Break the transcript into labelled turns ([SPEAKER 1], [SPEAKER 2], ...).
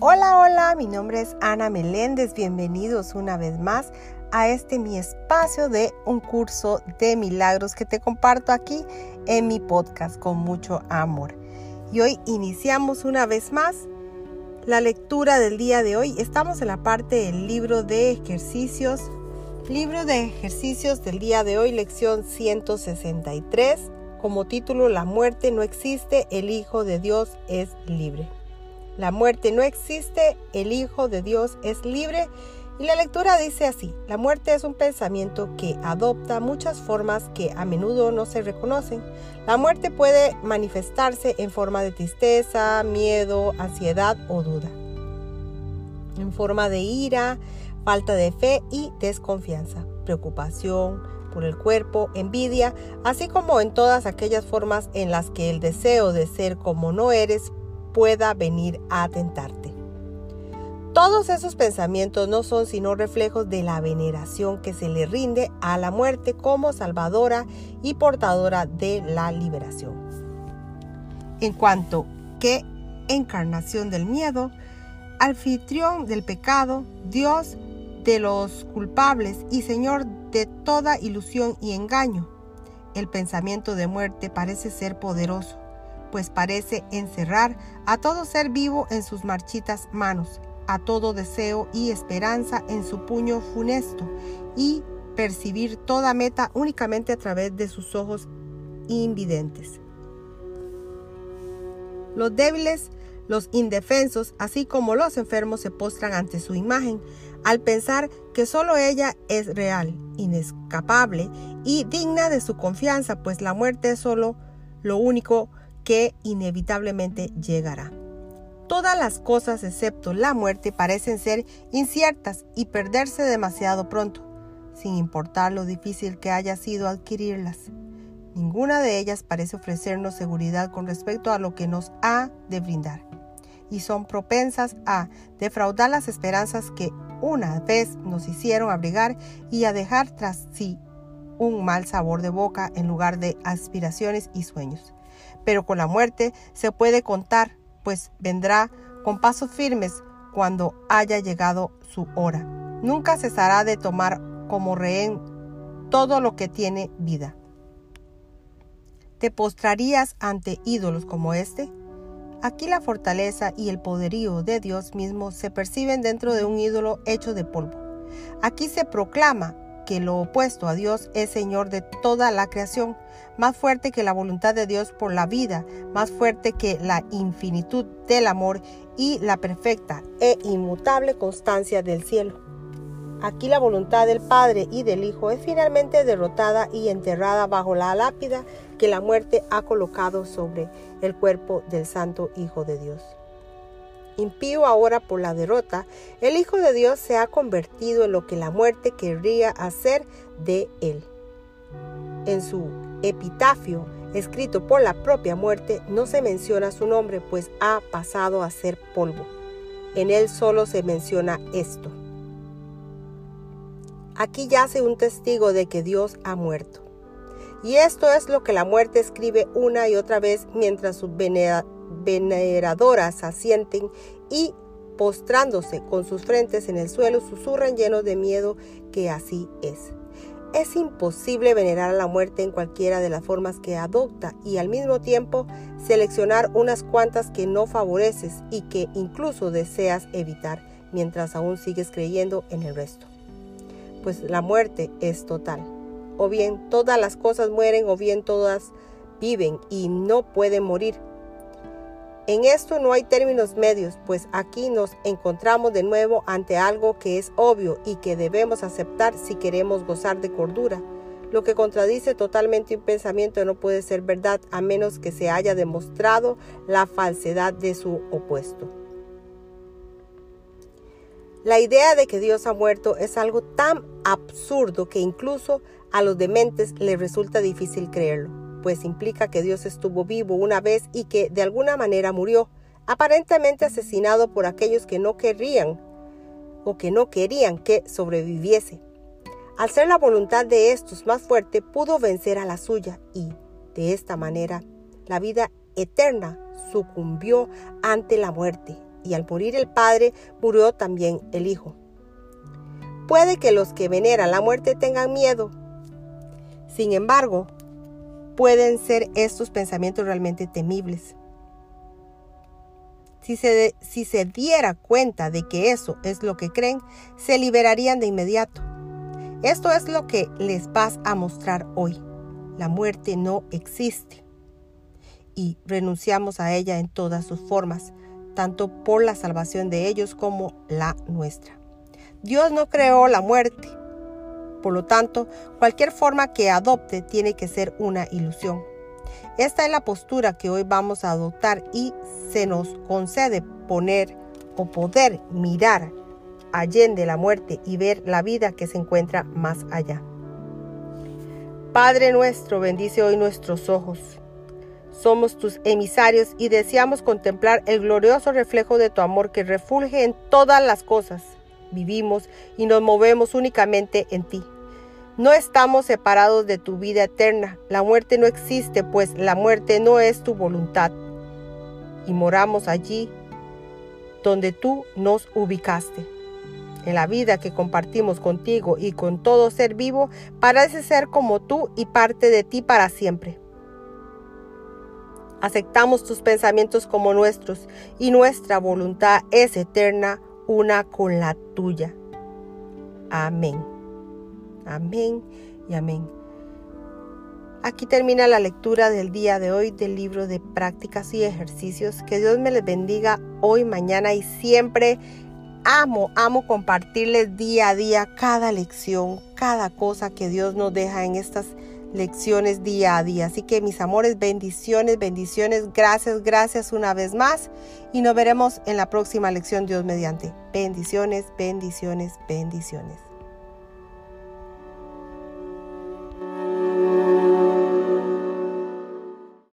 [SPEAKER 1] Hola, hola, mi nombre es Ana Meléndez, bienvenidos una vez más a este mi espacio de un curso de milagros que te comparto aquí en mi podcast con mucho amor. Y hoy iniciamos una vez más la lectura del día de hoy. Estamos en la parte del libro de ejercicios. Libro de ejercicios del día de hoy, lección 163, como título La muerte no existe, el Hijo de Dios es libre. La muerte no existe, el Hijo de Dios es libre. Y la lectura dice así, la muerte es un pensamiento que adopta muchas formas que a menudo no se reconocen. La muerte puede manifestarse en forma de tristeza, miedo, ansiedad o duda. En forma de ira, falta de fe y desconfianza, preocupación por el cuerpo, envidia, así como en todas aquellas formas en las que el deseo de ser como no eres pueda venir a atentarte. Todos esos pensamientos no son sino reflejos de la veneración que se le rinde a la muerte como salvadora y portadora de la liberación. En cuanto que encarnación del miedo, anfitrión del pecado, Dios de los culpables y Señor de toda ilusión y engaño, el pensamiento de muerte parece ser poderoso pues parece encerrar a todo ser vivo en sus marchitas manos, a todo deseo y esperanza en su puño funesto, y percibir toda meta únicamente a través de sus ojos invidentes. Los débiles, los indefensos, así como los enfermos se postran ante su imagen, al pensar que solo ella es real, inescapable y digna de su confianza, pues la muerte es solo lo único que inevitablemente llegará. Todas las cosas excepto la muerte parecen ser inciertas y perderse demasiado pronto, sin importar lo difícil que haya sido adquirirlas. Ninguna de ellas parece ofrecernos seguridad con respecto a lo que nos ha de brindar, y son propensas a defraudar las esperanzas que una vez nos hicieron abrigar y a dejar tras sí un mal sabor de boca en lugar de aspiraciones y sueños pero con la muerte se puede contar, pues vendrá con pasos firmes cuando haya llegado su hora. Nunca cesará de tomar como rehén todo lo que tiene vida. ¿Te postrarías ante ídolos como este? Aquí la fortaleza y el poderío de Dios mismo se perciben dentro de un ídolo hecho de polvo. Aquí se proclama que lo opuesto a Dios es Señor de toda la creación, más fuerte que la voluntad de Dios por la vida, más fuerte que la infinitud del amor y la perfecta e inmutable constancia del cielo. Aquí la voluntad del Padre y del Hijo es finalmente derrotada y enterrada bajo la lápida que la muerte ha colocado sobre el cuerpo del Santo Hijo de Dios impío ahora por la derrota, el Hijo de Dios se ha convertido en lo que la muerte querría hacer de él. En su epitafio, escrito por la propia muerte, no se menciona su nombre, pues ha pasado a ser polvo. En él solo se menciona esto. Aquí yace un testigo de que Dios ha muerto. Y esto es lo que la muerte escribe una y otra vez mientras su veneradoras asienten y postrándose con sus frentes en el suelo susurran llenos de miedo que así es. Es imposible venerar a la muerte en cualquiera de las formas que adopta y al mismo tiempo seleccionar unas cuantas que no favoreces y que incluso deseas evitar mientras aún sigues creyendo en el resto. Pues la muerte es total. O bien todas las cosas mueren o bien todas viven y no pueden morir en esto no hay términos medios, pues aquí nos encontramos de nuevo ante algo que es obvio y que debemos aceptar si queremos gozar de cordura. Lo que contradice totalmente un pensamiento no puede ser verdad a menos que se haya demostrado la falsedad de su opuesto. La idea de que Dios ha muerto es algo tan absurdo que incluso a los dementes les resulta difícil creerlo pues implica que Dios estuvo vivo una vez y que de alguna manera murió, aparentemente asesinado por aquellos que no querían o que no querían que sobreviviese. Al ser la voluntad de estos más fuerte, pudo vencer a la suya y, de esta manera, la vida eterna sucumbió ante la muerte, y al morir el Padre, murió también el Hijo. Puede que los que veneran la muerte tengan miedo. Sin embargo, pueden ser estos pensamientos realmente temibles. Si se, si se diera cuenta de que eso es lo que creen, se liberarían de inmediato. Esto es lo que les vas a mostrar hoy. La muerte no existe y renunciamos a ella en todas sus formas, tanto por la salvación de ellos como la nuestra. Dios no creó la muerte, por lo tanto, cualquier forma que adopte tiene que ser una ilusión. Esta es la postura que hoy vamos a adoptar y se nos concede poner o poder mirar allende la muerte y ver la vida que se encuentra más allá. Padre nuestro, bendice hoy nuestros ojos. Somos tus emisarios y deseamos contemplar el glorioso reflejo de tu amor que refulge en todas las cosas. Vivimos y nos movemos únicamente en ti. No estamos separados de tu vida eterna. La muerte no existe, pues la muerte no es tu voluntad. Y moramos allí donde tú nos ubicaste en la vida que compartimos contigo y con todo ser vivo, parece ser como tú y parte de ti para siempre. Aceptamos tus pensamientos como nuestros y nuestra voluntad es eterna, una con la tuya. Amén. Amén y amén. Aquí termina la lectura del día de hoy del libro de prácticas y ejercicios. Que Dios me les bendiga hoy, mañana y siempre amo, amo compartirles día a día cada lección, cada cosa que Dios nos deja en estas lecciones día a día. Así que mis amores, bendiciones, bendiciones, gracias, gracias una vez más y nos veremos en la próxima lección Dios mediante. Bendiciones, bendiciones, bendiciones.